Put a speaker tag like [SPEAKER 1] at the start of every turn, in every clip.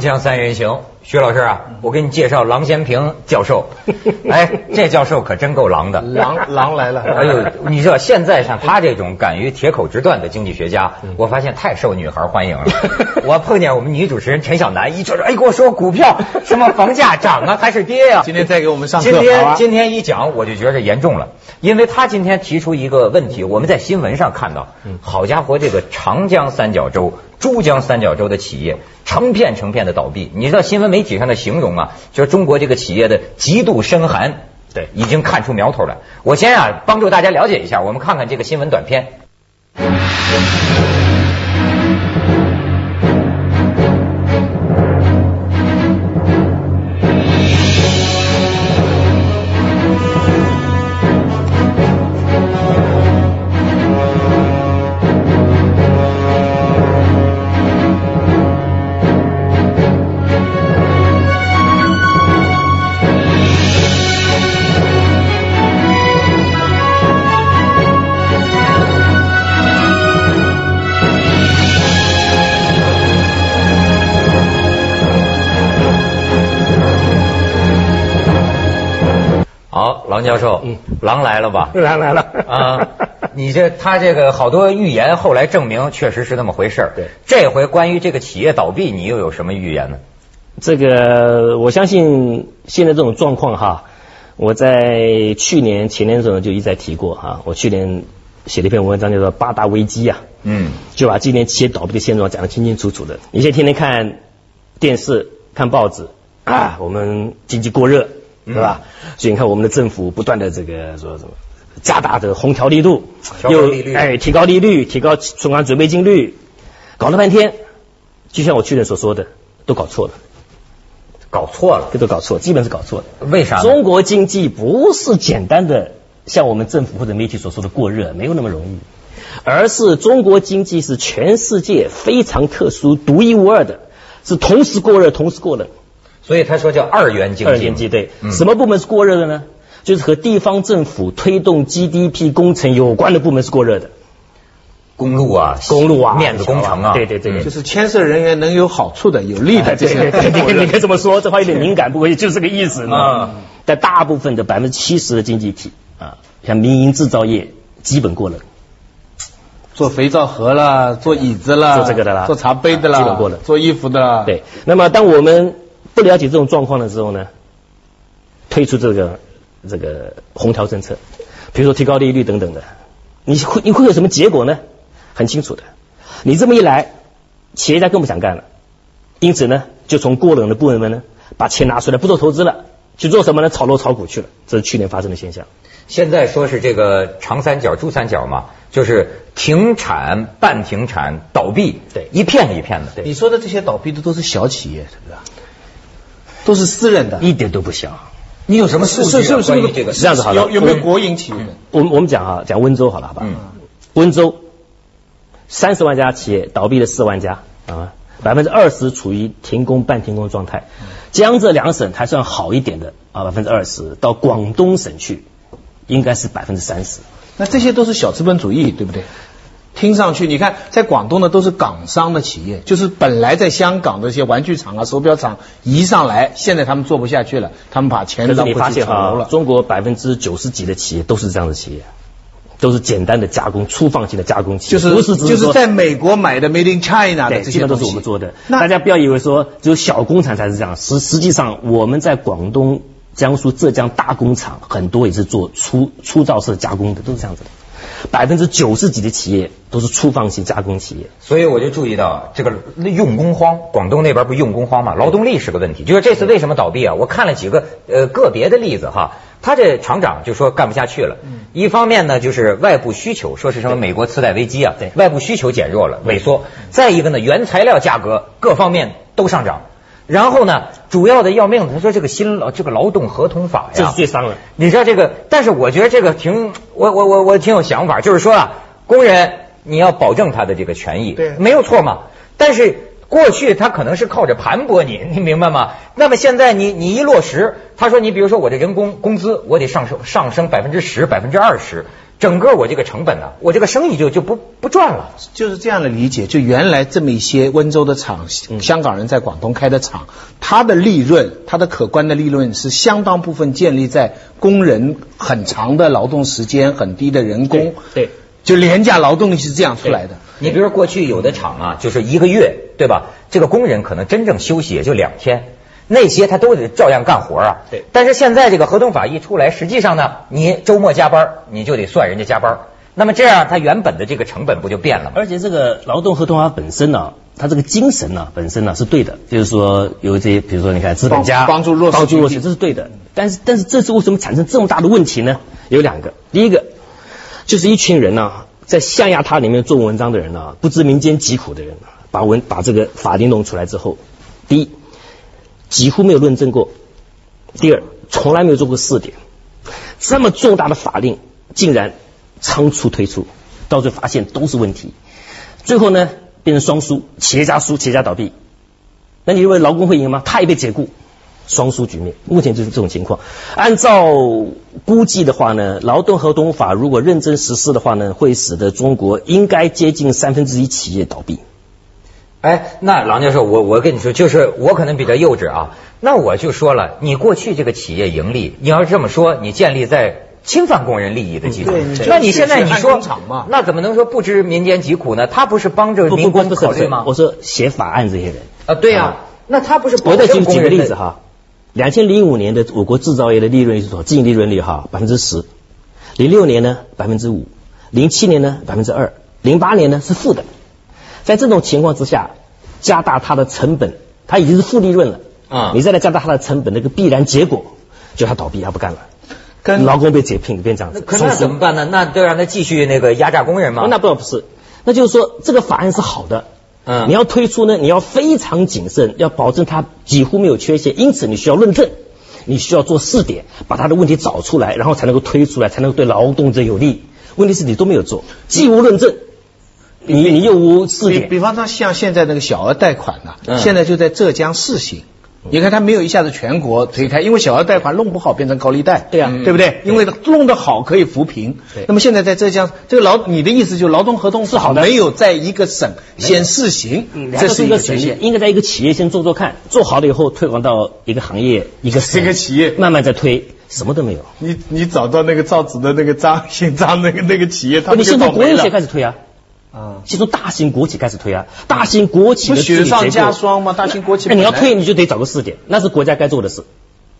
[SPEAKER 1] 锵锵三人行，徐老师啊，我给你介绍郎咸平教授。哎，这教授可真够狼的，
[SPEAKER 2] 狼狼来了。
[SPEAKER 1] 哎呦，你知道现在像他这种敢于铁口直断的经济学家，我发现太受女孩欢迎了。我碰见我们女主持人陈小楠，一说说，哎，给我说股票什么房价涨啊还是跌呀？
[SPEAKER 2] 今天再给我们上课。
[SPEAKER 1] 今天今天一讲，我就觉得严重了，因为他今天提出一个问题，我们在新闻上看到，好家伙，这个长江三角洲。珠江三角洲的企业成片成片的倒闭，你知道新闻媒体上的形容啊，就是中国这个企业的极度深寒，
[SPEAKER 2] 对，
[SPEAKER 1] 已经看出苗头了。我先啊帮助大家了解一下，我们看看这个新闻短片。王教授，嗯，狼来了吧？
[SPEAKER 2] 狼来了啊！
[SPEAKER 1] 你这他这个好多预言，后来证明确实是那么回事
[SPEAKER 2] 对，
[SPEAKER 1] 这回关于这个企业倒闭，你又有什么预言呢？
[SPEAKER 3] 这个我相信现在这种状况哈，我在去年前年的时候就一再提过哈。我去年写了一篇文章叫做《八大危机》啊，嗯，就把今年企业倒闭的现状讲得清清楚楚的。你现在天天看电视、看报纸啊，我们经济过热。对吧？所以你看，我们的政府不断的这个说什么，加大这个红条力度，
[SPEAKER 1] 又
[SPEAKER 3] 哎提高利率，提高存款准备金率，搞了半天，就像我去年所说的，都搞错了，
[SPEAKER 1] 搞错了，
[SPEAKER 3] 这都搞错，基本是搞错
[SPEAKER 1] 了。为啥？
[SPEAKER 3] 中国经济不是简单的像我们政府或者媒体所说的过热，没有那么容易，而是中国经济是全世界非常特殊、独一无二的，是同时过热，同时过冷。
[SPEAKER 1] 所以他说叫二元经济。
[SPEAKER 3] 二元经济对，什么部门是过热的呢？就是和地方政府推动 GDP 工程有关的部门是过热的，
[SPEAKER 1] 公路啊，
[SPEAKER 3] 公路啊，
[SPEAKER 1] 面子工程啊，
[SPEAKER 3] 对对对，
[SPEAKER 2] 就是牵涉人员能有好处的、有利的这些。
[SPEAKER 3] 你可以这么说，这话有点敏感，不过就是这个意思啊。但大部分的百分之七十的经济体啊，像民营制造业，基本过冷。
[SPEAKER 2] 做肥皂盒啦，做椅子啦，
[SPEAKER 3] 做这个的啦，
[SPEAKER 2] 做茶杯的啦，
[SPEAKER 3] 基本过冷。
[SPEAKER 2] 做衣服的啦。
[SPEAKER 3] 对，那么当我们不了解这种状况的时候呢，推出这个这个红条政策，比如说提高利率等等的，你会你会有什么结果呢？很清楚的，你这么一来，企业家更不想干了，因此呢，就从过冷的部门们呢，把钱拿出来不做投资了，去做什么呢？炒楼炒股去了，这是去年发生的现象。
[SPEAKER 1] 现在说是这个长三角、珠三角嘛，就是停产、半停产、倒闭，
[SPEAKER 3] 对，
[SPEAKER 1] 一片一片的。
[SPEAKER 2] 对，你说的这些倒闭的都是小企业，是不是？都是私人的，
[SPEAKER 3] 一点都不小。
[SPEAKER 1] 你有什么数据？是关于这个？
[SPEAKER 3] 这样子好了，
[SPEAKER 2] 有有没有国营企业？
[SPEAKER 3] 我们我们讲啊，讲温州好了，好吧？嗯。温州三十万家企业倒闭了四万家啊，百分之二十处于停工半停工状态。江浙两省还算好一点的啊，百分之二十。到广东省去，应该是百分之三十。
[SPEAKER 2] 那这些都是小资本主义，对不对？听上去，你看，在广东呢，都是港商的企业，就是本来在香港的一些玩具厂啊、手表厂移上来，现在他们做不下去了，他们把钱让
[SPEAKER 3] 你发现哈，中国百分之九十几的企业都是这样的企业，都是简单的加工、粗放型的加工企
[SPEAKER 2] 业，就是就是在美国买的 Made in China 的这些
[SPEAKER 3] 都是我们做的。大家不要以为说只有小工厂才是这样，实实际上我们在广东、江苏、浙江大工厂很多也是做粗粗造式加工的，都是这样子的。百分之九十几的企业都是粗放型加工企业，
[SPEAKER 1] 所以我就注意到这个用工荒，广东那边不用工荒嘛，劳动力是个问题。就是这次为什么倒闭啊？我看了几个呃个别的例子哈，他这厂长就说干不下去了。一方面呢，就是外部需求，说是什么美国次贷危机啊，外部需求减弱了，萎缩。再一个呢，原材料价格各方面都上涨。然后呢，主要的要命的，他说这个新劳这个劳动合同法呀，
[SPEAKER 3] 这是最伤人。
[SPEAKER 1] 你知道这个，但是我觉得这个挺，我我我我挺有想法，就是说啊，工人你要保证他的这个权益，
[SPEAKER 2] 对，
[SPEAKER 1] 没有错嘛。但是过去他可能是靠着盘剥你，你明白吗？那么现在你你一落实，他说你比如说我这人工工资我得上升上升百分之十百分之二十，整个我这个成本呢，我这个生意就就不不赚了。
[SPEAKER 2] 就是这样的理解，就原来这么一些温州的厂，香港人在广东开的厂，它的利润，它的可观的利润是相当部分建立在工人很长的劳动时间、很低的人工，
[SPEAKER 3] 对，
[SPEAKER 2] 就廉价劳动力是这样出来的。
[SPEAKER 1] 你比如说过去有的厂啊，就是一个月，对吧？这个工人可能真正休息也就两天。那些他都得照样干活啊。
[SPEAKER 3] 对。
[SPEAKER 1] 但是现在这个合同法一出来，实际上呢，你周末加班，你就得算人家加班。那么这样，他原本的这个成本不就变了吗？
[SPEAKER 3] 而且这个劳动合同法本身呢，它这个精神呢，本身呢是对的，就是说有这些，比如说你看资本家
[SPEAKER 2] 帮助弱势，
[SPEAKER 3] 帮助弱势，这是对的。但是，但是这次为什么产生这么大的问题呢？有两个，第一个就是一群人呢，在象牙塔里面做文章的人呢，不知民间疾苦的人，把文把这个法律弄出来之后，第一。几乎没有论证过。第二，从来没有做过试点。这么重大的法令，竟然仓促推出，到最后发现都是问题。最后呢，变成双输，企业家输，企业家倒闭。那你认为劳工会赢吗？他也被解雇，双输局面。目前就是这种情况。按照估计的话呢，劳动合同法如果认真实施的话呢，会使得中国应该接近三分之一企业倒闭。
[SPEAKER 1] 哎，那郎教授，我我跟你说，就是我可能比较幼稚啊。那我就说了，你过去这个企业盈利，你要是这么说，你建立在侵犯工人利益的基础。那你现在你说，那怎么能说不知民间疾苦呢？他不是帮着民工考虑吗？
[SPEAKER 3] 我说写法案这些人
[SPEAKER 1] 啊，对呀，那他不是
[SPEAKER 3] 我再举举个例子哈，两千零五年的我国制造业的利润是多少？净利润率哈百分之十，零六年呢百分之五，零七年呢百分之二，零八年呢是负的。在这种情况之下，加大它的成本，它已经是负利润了啊！你再来加大它的成本，那个必然结果就它倒闭，它不干了，跟劳工被解聘变这样子。
[SPEAKER 1] 可那怎么办呢？那就让他继续那个压榨工人吗？
[SPEAKER 3] 那不不是，那就是说这个法案是好的，嗯，你要推出呢，你要非常谨慎，要保证它几乎没有缺陷，因此你需要论证，你需要做试点，把它的问题找出来，然后才能够推出来，才能够对劳动者有利。问题是你都没有做，既无论证。你你又无
[SPEAKER 2] 比方说像现在那个小额贷款呢，现在就在浙江试行。你看他没有一下子全国推开，因为小额贷款弄不好变成高利贷，
[SPEAKER 3] 对啊，
[SPEAKER 2] 对不对？因为弄得好可以扶贫。那么现在在浙江，这个劳你的意思就劳动合同
[SPEAKER 3] 是好的，
[SPEAKER 2] 没有在一个省先试行，这是一个
[SPEAKER 3] 实现。应该在一个企业先做做看，做好了以后推广到一个行业一个
[SPEAKER 2] 这个企业
[SPEAKER 3] 慢慢再推，什么都没有。
[SPEAKER 2] 你你找到那个造纸的那个张姓张那个那个企业，他
[SPEAKER 3] 你先从国有企业开始推啊。啊，先从大型国企开始推啊，大型国企的
[SPEAKER 2] 雪上加霜吗？大型国企，
[SPEAKER 3] 那你要推你就得找个试点，那是国家该做的事。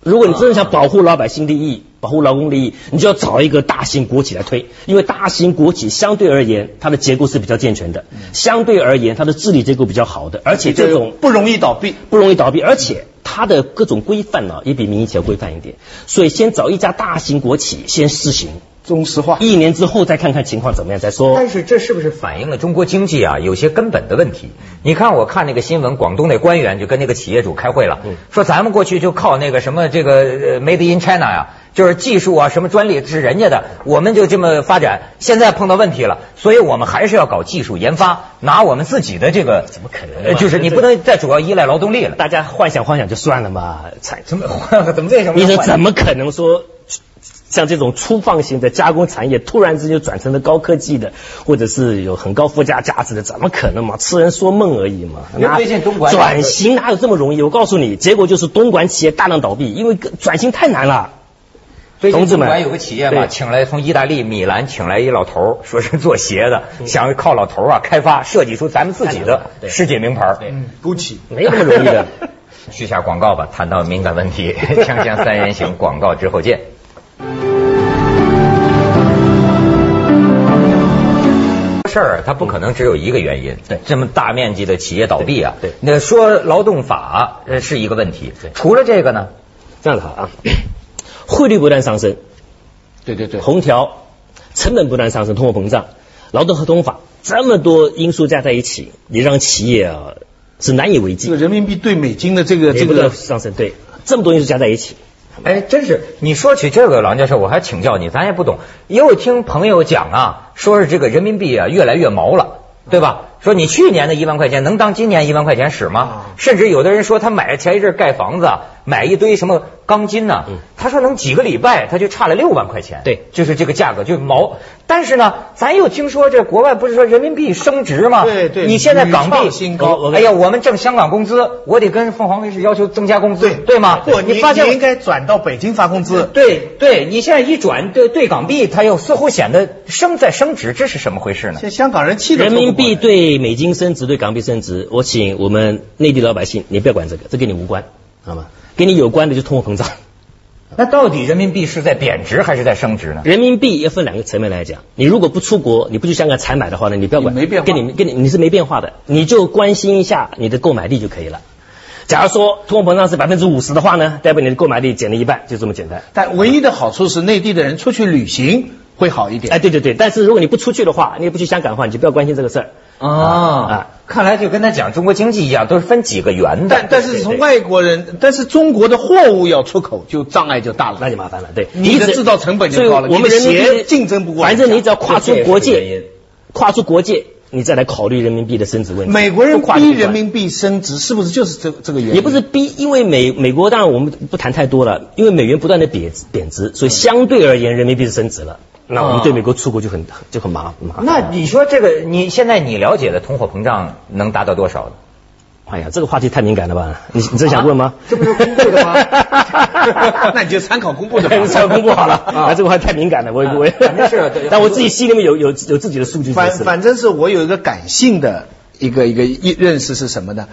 [SPEAKER 3] 如果你真的想保护老百姓利益、保护劳工利益，你就要找一个大型国企来推，因为大型国企相对而言它的结构是比较健全的，相对而言它的治理结构比较好的，而且这种
[SPEAKER 2] 不容易倒闭，
[SPEAKER 3] 不容易倒闭，而且它的各种规范呢也比民营企业规范一点，所以先找一家大型国企先试行。
[SPEAKER 2] 中石化
[SPEAKER 3] 一年之后再看看情况怎么样再说。
[SPEAKER 1] 但是这是不是反映了中国经济啊有些根本的问题？你看，我看那个新闻，广东那官员就跟那个企业主开会了，说咱们过去就靠那个什么这个 Made in China 呀，就是技术啊什么专利是人家的，我们就这么发展。现在碰到问题了，所以我们还是要搞技术研发，拿我们自己的这个
[SPEAKER 3] 怎么可能？
[SPEAKER 1] 就是你不能再主要依赖劳动力了。
[SPEAKER 3] 大家幻想幻想就算了嘛，
[SPEAKER 1] 怎么 怎么为什么？
[SPEAKER 3] 你说怎么可能说？像这种粗放型的加工产业，突然之间转成了高科技的，或者是有很高附加价值的，怎么可能嘛？痴人说梦而已嘛。
[SPEAKER 1] 最近东莞
[SPEAKER 3] 转型哪有这么容易？我告诉你，结果就是东莞企业大量倒闭，因为转型太难了。
[SPEAKER 1] 最近东莞有个企业嘛，请来从意大利米兰请来一老头，说是做鞋的，想靠老头啊开发设计出咱们自己的世界名牌。
[SPEAKER 2] 对，GUCCI
[SPEAKER 3] 没那么容易的。
[SPEAKER 1] 续下广告吧，谈到敏感问题，锵锵三人行广告之后见。事儿它不可能只有一个原因，
[SPEAKER 3] 对，
[SPEAKER 1] 这么大面积的企业倒闭啊，
[SPEAKER 3] 对，
[SPEAKER 1] 那说劳动法呃是一个问题，
[SPEAKER 3] 对，
[SPEAKER 1] 除了这个呢，
[SPEAKER 3] 这样子好啊，汇率不断上升，
[SPEAKER 2] 对对对，
[SPEAKER 3] 红条，成本不断上升，通货膨胀，劳动合同法这么多因素加在一起，你让企业啊是难以为继。
[SPEAKER 2] 这个人民币对美金的这个这个
[SPEAKER 3] 上升，对，这么多因素加在一起。
[SPEAKER 1] 哎，真是你说起这个，郎教授，我还请教你，咱也不懂。因为听朋友讲啊，说是这个人民币啊越来越毛了，对吧？说你去年的一万块钱能当今年一万块钱使吗？
[SPEAKER 2] 啊
[SPEAKER 1] 甚至有的人说他买前一阵盖房子，买一堆什么钢筋呢、他说能几个礼拜他就差了六万块钱。
[SPEAKER 3] 对
[SPEAKER 1] 就是这个价格就是毛。但是呢，咱又听说这国外不是说人民币升值吗？
[SPEAKER 2] 对对
[SPEAKER 1] 你现在港币
[SPEAKER 2] 新高
[SPEAKER 1] 哎呀，我们挣香港工资，我得跟凤凰卫视要求增加工资，对吗？
[SPEAKER 2] 不，你
[SPEAKER 1] 发现
[SPEAKER 2] 你应该转到北京发工资。
[SPEAKER 1] 对对，你现在一转对对港币，它又似乎显得升在升值，这是什么回事呢
[SPEAKER 2] 现？在香港人气都
[SPEAKER 3] 人民币
[SPEAKER 2] 对
[SPEAKER 3] 对美金升值，对港币升值，我请我们内地老百姓，你不要管这个，这跟你无关，好吗？跟你有关的就通货膨胀。
[SPEAKER 1] 那到底人民币是在贬值还是在升值呢？
[SPEAKER 3] 人民币要分两个层面来讲，你如果不出国，你不去香港采买的话呢，你不要管，
[SPEAKER 2] 没变化
[SPEAKER 3] 跟你跟你你是没变化的，你就关心一下你的购买力就可以了。假如说通货膨胀是百分之五十的话呢，代表你的购买力减了一半，就这么简单。
[SPEAKER 2] 但唯一的好处是内地的人出去旅行会好一点。
[SPEAKER 3] 哎，对对对，但是如果你不出去的话，你也不去香港的话，你就不要关心这个事儿。
[SPEAKER 1] 啊，看来就跟他讲中国经济一样，都是分几个圆的。
[SPEAKER 2] 但但是从外国人，但是中国的货物要出口，就障碍就大了。
[SPEAKER 3] 那就麻烦了，对，
[SPEAKER 2] 你的制造成本就高了
[SPEAKER 3] 我们
[SPEAKER 2] 鞋竞争不过
[SPEAKER 3] 反正你只要跨出国界，跨出国界，你再来考虑人民币的升值问题。
[SPEAKER 2] 美国人逼人民币升值，是不是就是这这个原因？
[SPEAKER 3] 也不是逼，因为美美国当然我们不谈太多了，因为美元不断的贬值贬值，所以相对而言人民币是升值了。那我们对美国出口就很就很麻麻烦。
[SPEAKER 1] 那你说这个，你现在你了解的通货膨胀能达到多少呢？
[SPEAKER 3] 哎呀，这个话题太敏感了吧？你你真想问吗？
[SPEAKER 1] 这不是公布的吗
[SPEAKER 2] 那你就参考公布的吧。
[SPEAKER 3] 才公布好了啊，这个话题太敏感了，我我
[SPEAKER 1] 反正是
[SPEAKER 3] 但我自己心里面有有有自己的数据
[SPEAKER 2] 反
[SPEAKER 3] 就是。
[SPEAKER 2] 反正是我有一个感性的一个一个一认识是什么呢？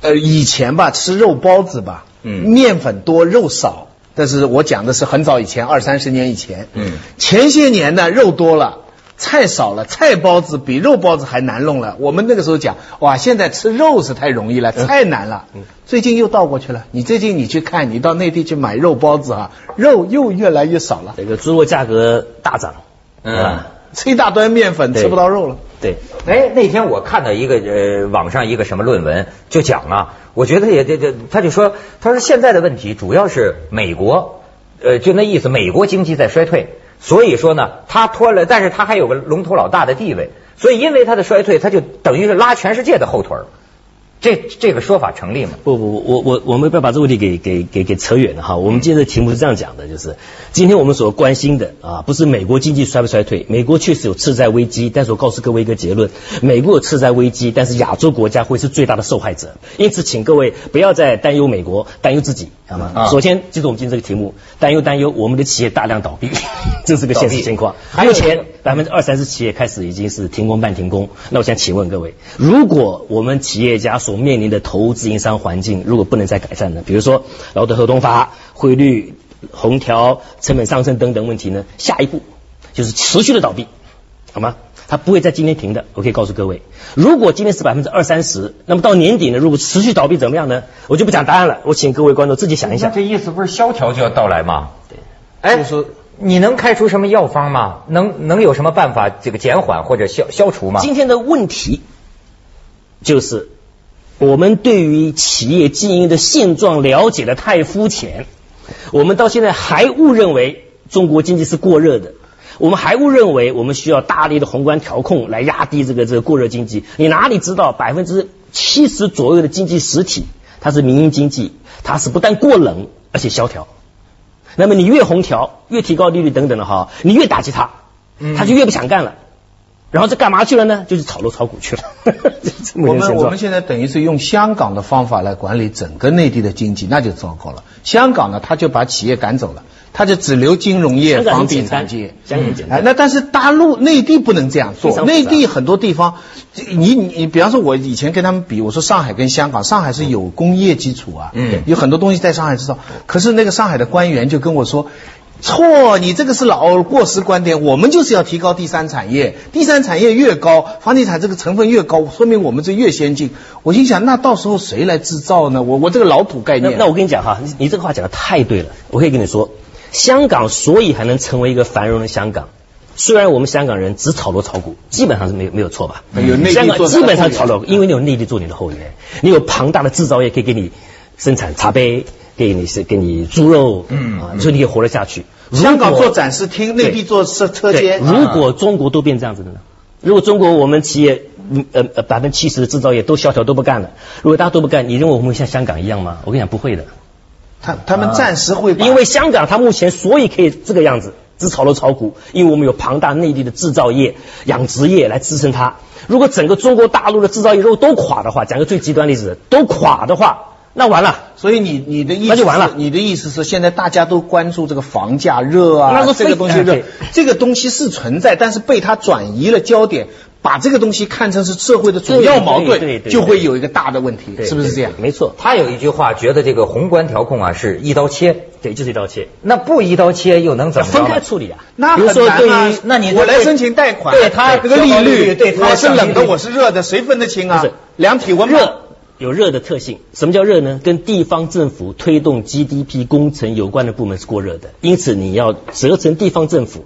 [SPEAKER 2] 呃，以前吧吃肉包子吧，
[SPEAKER 1] 嗯
[SPEAKER 2] 面粉多肉少，但是我讲的是很早以前，二三十年以前，
[SPEAKER 1] 嗯
[SPEAKER 2] 前些年呢肉多了。菜少了，菜包子比肉包子还难弄了。我们那个时候讲，哇，现在吃肉是太容易了，菜难了。最近又倒过去了。你最近你去看，你到内地去买肉包子啊，肉又越来越少了，
[SPEAKER 3] 这个猪肉价格大涨，
[SPEAKER 1] 嗯
[SPEAKER 3] 啊，
[SPEAKER 2] 吃一大堆面粉吃不到肉了。
[SPEAKER 3] 对，
[SPEAKER 1] 哎，那天我看到一个呃网上一个什么论文，就讲啊，我觉得也这这，他就说，他说现在的问题主要是美国，呃，就那意思，美国经济在衰退，所以说呢，他拖了，但是他还有个龙头老大的地位，所以因为他的衰退，他就等于是拉全世界的后腿儿，这这个说法成立吗？
[SPEAKER 3] 不不不，我我我们不要把这个问题给给给给扯远了哈。我们今天的题目是这样讲的，就是今天我们所关心的啊，不是美国经济衰不衰退，美国确实有次贷危机，但是我告诉各位一个结论，美国有次贷危机，但是亚洲国家会是最大的受害者。因此，请各位不要再担忧美国，担忧自己，好吗？
[SPEAKER 1] 啊
[SPEAKER 3] 首先，记住我们今天这个题目，担忧担忧我们的企业大量倒闭，这是个现实情况。
[SPEAKER 1] 还有
[SPEAKER 3] 目前百分之二三十企业开始已经是停工半停工。那我想请问各位，如果我们企业家所面临的投资营商环境如果不能再改善呢？比如说劳动合同法、汇率、红条、成本上升等等问题呢？下一步就是持续的倒闭，好吗？它不会在今天停的，我可以告诉各位。如果今天是百分之二三十，那么到年底呢，如果持续倒闭怎么样呢？我就不讲答案了，我请各位观众自己想一想。
[SPEAKER 1] 这意思不是萧条就要到来吗？
[SPEAKER 3] 对，
[SPEAKER 1] 哎，
[SPEAKER 2] 就是
[SPEAKER 1] 你能开出什么药方吗？能能有什么办法这个减缓或者消消除吗？
[SPEAKER 3] 今天的问题就是我们对于企业经营的现状了解的太肤浅，我们到现在还误认为中国经济是过热的。我们还误认为我们需要大力的宏观调控来压低这个这个过热经济。你哪里知道百分之七十左右的经济实体它是民营经济，它是不但过冷而且萧条。那么你越红条，越提高利率等等的哈，你越打击他，他就越不想干了。然后这干嘛去了呢？就是炒楼炒股去了。
[SPEAKER 2] 我们我们现在等于是用香港的方法来管理整个内地的经济，那就糟糕了。香港呢，他就把企业赶走了，他就只留金融业、房地产业。
[SPEAKER 3] 香港很简单
[SPEAKER 2] 哎，那但是大陆内地不能这样做内地很多地方，你你你，比方说，我以前跟他们比，我说上海跟香港，上海是有工业基础啊，
[SPEAKER 1] 嗯
[SPEAKER 2] 有很多东西在上海制造，可是那个上海的官员就跟我说。错，你这个是老过时观点。我们就是要提高第三产业，第三产业越高，房地产这个成分越高，说明我们这越先进。我心想，那到时候谁来制造呢？我我这个老土概念。
[SPEAKER 3] 那我跟你讲哈，你你这个话讲的太对了。我可以跟你说，香港所以还能成为一个繁荣的香港，虽然我们香港人只炒楼炒股，基本上是没有没有错吧？
[SPEAKER 2] 有内地
[SPEAKER 3] 香港
[SPEAKER 2] 做
[SPEAKER 3] 基本上炒楼，因为你有内地做你的后援，你有庞大的制造业可以给你生产茶杯，给你是给你猪肉，
[SPEAKER 1] 嗯
[SPEAKER 3] 啊，所以你可以活得下去。
[SPEAKER 2] 香港做展示厅，内地做车车，间。
[SPEAKER 3] 如果中国都变这样子的呢？如果中国我们企业嗯呃呃百分之七十的制造业都萧条都不干了，如果大家都不干，你认为我们会像香港一样吗？我跟你讲不会的，
[SPEAKER 2] 他他们暂时会把
[SPEAKER 3] 因为香港它目前所以可以这个样子，只炒楼炒股，因为我们有庞大内地的制造业、养殖业来支撑它。如果整个中国大陆的制造业如果都垮的话，讲个最极端例子，都垮的话，那完了。
[SPEAKER 2] 所以你你的意思
[SPEAKER 3] 那就完了
[SPEAKER 2] 你的意思是现在大家都关注这个房价热啊，
[SPEAKER 3] 那
[SPEAKER 2] 这个东西热，这个东西是存在，但是被它转移了焦点，把这个东西看成是社会的主要矛盾，就会有一个大的问题，
[SPEAKER 3] 对
[SPEAKER 2] 是不是这样？
[SPEAKER 3] 没错，
[SPEAKER 1] 他有一句话，觉得这个宏观调控啊是一刀切，
[SPEAKER 3] 对，就是一刀切，
[SPEAKER 1] 那不一刀切又能怎么着
[SPEAKER 3] 分开处理啊。
[SPEAKER 2] 那
[SPEAKER 3] 比如说对于
[SPEAKER 1] 那你
[SPEAKER 2] 我来申请贷款，
[SPEAKER 1] 对他
[SPEAKER 2] 这个利
[SPEAKER 1] 率
[SPEAKER 2] 率，
[SPEAKER 1] 对他
[SPEAKER 2] 我是冷的，我是热的，谁分得清啊
[SPEAKER 3] 不是？
[SPEAKER 2] 量体温
[SPEAKER 3] 热有热的特性，什么叫热呢？跟地方政府推动 GDP 工程有关的部门是过热的，因此你要责成地方政府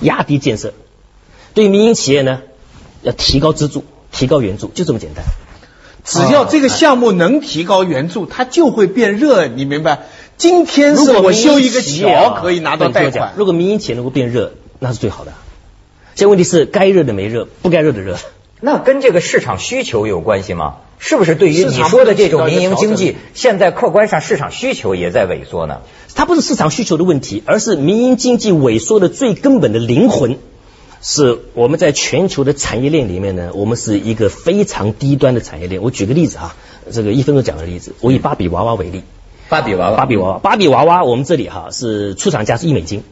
[SPEAKER 3] 压低建设。对于民营企业呢，要提高资助、提高援助，就这么简单。
[SPEAKER 2] 只要这个项目能提高援助，它就会变热，你明白？今天是我
[SPEAKER 3] 如果
[SPEAKER 2] 修一个桥可以拿到贷款，
[SPEAKER 3] 如果民营企业能够变热，那是最好的。现在问题是该热的没热，不该热的热。
[SPEAKER 1] 那跟这个市场需求有关系吗？是不是对于你说的这种民营经济，现在客观上市场需求也在萎缩呢？
[SPEAKER 3] 它不是市场需求的问题，而是民营经济萎缩的最根本的灵魂，是我们在全球的产业链里面呢，我们是一个非常低端的产业链。我举个例子啊，这个一分钟讲个例子，我以芭比娃娃为例，
[SPEAKER 1] 芭比娃娃，
[SPEAKER 3] 芭比娃娃，芭比娃娃，我们这里哈是出厂价是一美金，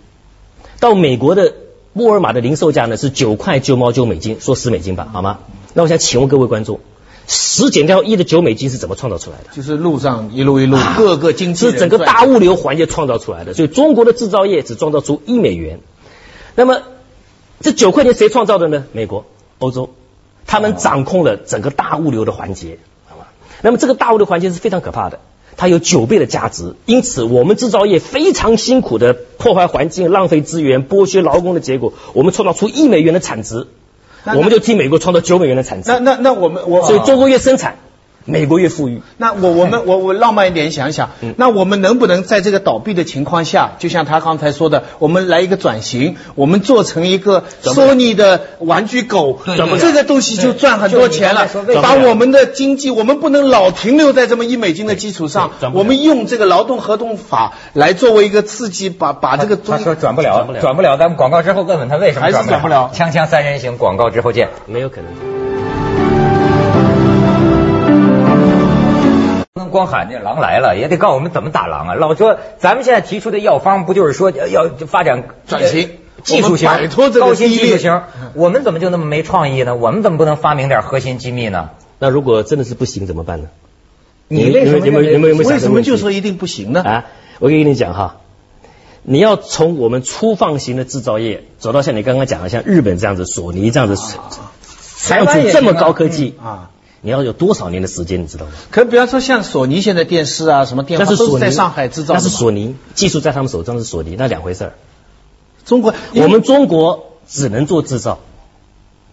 [SPEAKER 3] 到美国的沃尔玛的零售价呢是九块九毛九美金，说十美金吧，好吗？那我想请问各位观众，十减掉一的九美金是怎么创造出来的？
[SPEAKER 2] 就是路上一路一路各个经济
[SPEAKER 3] 是整个大物流环节创造出来的，所以中国的制造业只创造出一美元。那么这九块钱谁创造的呢？美国、欧洲，他们掌控了整个大物流的环节，好吧？那么这个大物流环节是非常可怕的，它有九倍的价值，因此我们制造业非常辛苦的破坏环境、浪费资源、剥削劳工的结果，我们创造出一美元的产值，我们就替美国创造九美元的产值
[SPEAKER 2] 那。那那我们我
[SPEAKER 3] 所以中国越生产，美国越富裕。
[SPEAKER 2] 那我我们我我浪漫一点想想，那我们能不能在这个倒闭的情况下，就像他刚才说的，我们来一个转型，我们做成一个索尼的玩具狗这个东西就赚很多钱了。把我们的经济，我们不能老停留在这么一美金的基础上我们用这个劳动合同法来作为一个刺激，把把这个
[SPEAKER 1] 他
[SPEAKER 2] 中
[SPEAKER 1] 说转不了
[SPEAKER 3] 转不，了
[SPEAKER 1] 转不了。咱们广告之后问问他为什么
[SPEAKER 2] 还是
[SPEAKER 1] 转
[SPEAKER 2] 转不了。
[SPEAKER 1] 锵锵三人行，广告之后见。
[SPEAKER 3] 没有可能。
[SPEAKER 1] 不能光喊这狼来了，也得告诉我们怎么打狼啊！老说咱们现在提出的药方，不就是说要发展
[SPEAKER 2] 转型
[SPEAKER 1] 呃技术型
[SPEAKER 2] 摆脱这个
[SPEAKER 1] 高新技术型？我们怎么就那么没创意呢？我们怎么不能发明点核心机密呢？
[SPEAKER 3] 那如果真的是不行怎么办呢？
[SPEAKER 1] 你为什么
[SPEAKER 3] 你们你们有没有想
[SPEAKER 2] 为什么就说一定不行呢？
[SPEAKER 3] 啊？我跟你讲哈，你要从我们粗放型的制造业走到像你刚刚讲的像日本这样子、索尼这样子，采用出这么高科技
[SPEAKER 2] 啊。
[SPEAKER 3] 你要有多少年的时间，你知道吗？
[SPEAKER 2] 可比方说像索尼现在电视啊，什么电话
[SPEAKER 3] 是
[SPEAKER 2] 都是在上海制造的
[SPEAKER 3] 那，是索尼技术在他们手上是索尼，那两回事儿。
[SPEAKER 2] 中国
[SPEAKER 3] 我们中国只能做制造。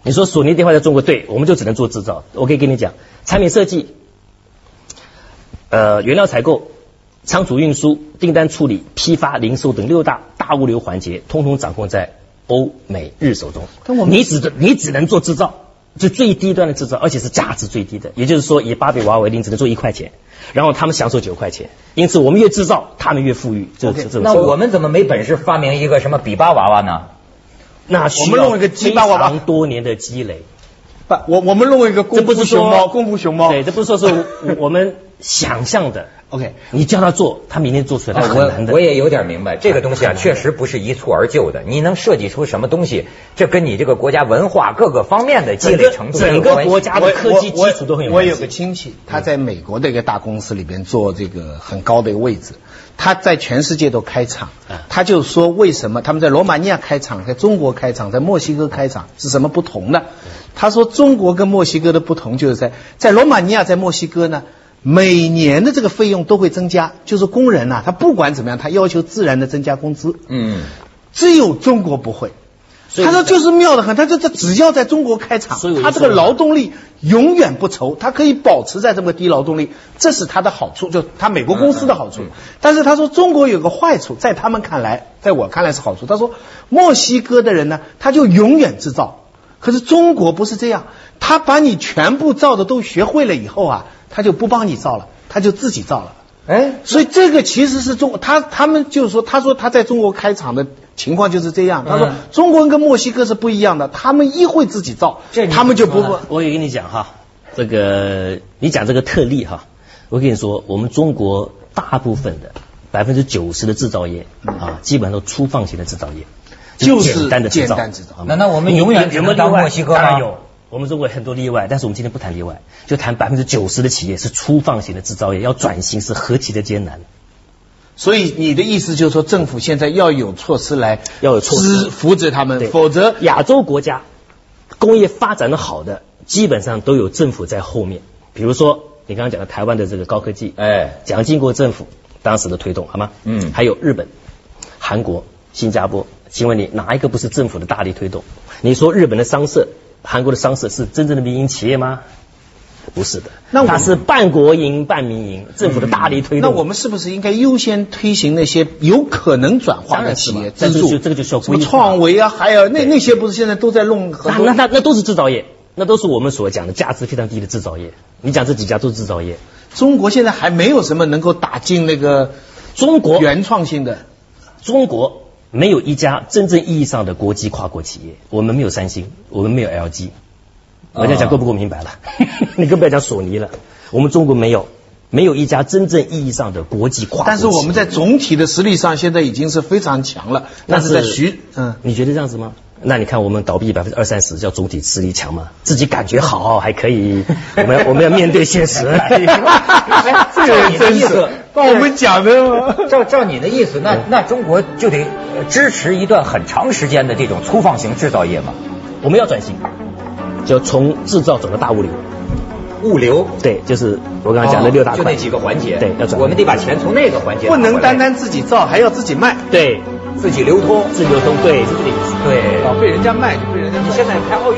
[SPEAKER 3] 你说索尼电话在中国，对，我们就只能做制造。我可以跟你讲，产品设计、呃原料采购、仓储运输、订单处理、批发、零售等六大大物流环节，通通掌控在欧美日手中。
[SPEAKER 2] 但我们
[SPEAKER 3] 你只你只能做制造，就最低端的制造，而且是价值最低的。也就是说，以芭比娃娃为例，只能做一块钱，然后他们享受九块钱。因此，我们越制造，他们越富裕。这这这
[SPEAKER 1] 那我们怎么没本事发明一个什么比巴娃娃呢？
[SPEAKER 3] 那需
[SPEAKER 2] 我们弄一个娃
[SPEAKER 3] 常多年的积累。
[SPEAKER 2] 不，我我们弄一个功
[SPEAKER 3] 这不是说
[SPEAKER 2] 夫熊猫，功夫熊猫。
[SPEAKER 3] 对，这不是说是我我们想象的。
[SPEAKER 2] OK，
[SPEAKER 3] 你叫他做，他明天做出来，他很难的。
[SPEAKER 1] 我我也有点明白，这个东西啊，确实不是一蹴而就的。你能设计出什么东西，这跟你这个国家文化各个方面的积累程度
[SPEAKER 3] 整个国家的科技基础都很有
[SPEAKER 2] 我有。个亲戚，他在美国的一个大公司里边做这个很高的一个位置，他在全世界都开厂
[SPEAKER 3] 啊，
[SPEAKER 2] 他就说为什么他们在罗马尼亚开厂，在中国开厂，在墨西哥开厂是什么不同呢？他说中国跟墨西哥的不同就是在在罗马尼亚，在墨西哥呢。每年的这个费用都会增加，就是工人呐、他不管怎么样，他要求自然的增加工资。
[SPEAKER 1] 嗯，
[SPEAKER 2] 只有中国不会。他说就是妙得很，他这这只要在中国开厂他这个劳动力永远不愁，他可以保持在这么低劳动力，这是他的好处，就他美国公司的好处。但是他说中国有个坏处，在他们看来，在我看来是好处。他说墨西哥的人呢，他就永远制造。可是中国不是这样，他把你全部造的都学会了以后啊，他就不帮你造了，他就自己造了。
[SPEAKER 1] 哎，
[SPEAKER 2] 所以这个其实是中他他们就是说，他说他在中国开厂的情况就是这样。他说
[SPEAKER 1] 嗯
[SPEAKER 2] 中国人跟墨西哥是不一样的，他们一会自己造，他们就不
[SPEAKER 3] 我也跟你讲哈，这个你讲这个特例哈，我跟你说，我们中国大部分的百分之九十的制造业啊，基本上都粗放型的制造业，
[SPEAKER 2] 就是
[SPEAKER 3] 简单的制造。
[SPEAKER 2] 简单制造
[SPEAKER 3] 好吗
[SPEAKER 1] 那那我们永远只能当墨西哥吗
[SPEAKER 3] 当然有，我们中国很多例外，但是我们今天不谈例外，就谈百分之九十的企业是粗放型的制造业，要转型是何其的艰难。
[SPEAKER 2] 所以你的意思就是说，政府现在要有措施来
[SPEAKER 3] 要有措施
[SPEAKER 2] 支扶持他们，否则
[SPEAKER 3] 亚洲国家工业发展的好的，基本上都有政府在后面。比如说你刚刚讲的台湾的这个高科技，
[SPEAKER 1] 哎，
[SPEAKER 3] 蒋经国政府当时的推动，好吗？
[SPEAKER 1] 嗯
[SPEAKER 3] 还有日本、韩国、新加坡，请问你哪一个不是政府的大力推动？你说日本的商社、韩国的商社是真正的民营企业吗？不是的，
[SPEAKER 2] 那我
[SPEAKER 3] 它是半国营半民营，政府的大力推动。
[SPEAKER 2] 那我们是不是应该优先推行那些有可能转化的企业资助？
[SPEAKER 3] 这个就需要
[SPEAKER 2] 什么创维啊，还有那那些不是现在都在弄很
[SPEAKER 3] 那
[SPEAKER 2] 多
[SPEAKER 3] 那那那都是制造业，那都是我们所讲的价值非常低的制造业。你讲这几家都是制造业，
[SPEAKER 2] 中国现在还没有什么能够打进那个
[SPEAKER 3] 中国
[SPEAKER 2] 原创性的。
[SPEAKER 3] 中国没有一家真正意义上的国际跨国企业，我们没有三星，我们没有 LG。我这样讲够不够明白了？你更不要讲索尼了，我们中国没有，没有一家真正意义上的国际跨。
[SPEAKER 2] 但是我们在总体的实力上现在已经是非常强了，但是在徐嗯。
[SPEAKER 3] 你觉得这样子吗？那你看我们倒闭百分之二三十，叫总体实力强吗？自己感觉好还可以，我们要我们要面对现实。
[SPEAKER 1] 哎
[SPEAKER 2] 这个人真是把我们讲的。
[SPEAKER 1] 照照你的意思，那那中国就得呃支持一段很长时间的这种粗放型制造业嘛？
[SPEAKER 3] 我们要转型，就从制造整个大物流。
[SPEAKER 1] 物流，
[SPEAKER 3] 对，就是我刚才讲的六大
[SPEAKER 1] 就那几个环节，
[SPEAKER 3] 对，要转。
[SPEAKER 1] 我们得把钱从那个环节
[SPEAKER 2] 不能单单自己造，还要自己卖。
[SPEAKER 3] 对
[SPEAKER 1] 自己流通，
[SPEAKER 3] 自流通，对，是这个意思。
[SPEAKER 1] 对，
[SPEAKER 2] 被人家卖就被人家卖。
[SPEAKER 1] 你现在开奥运。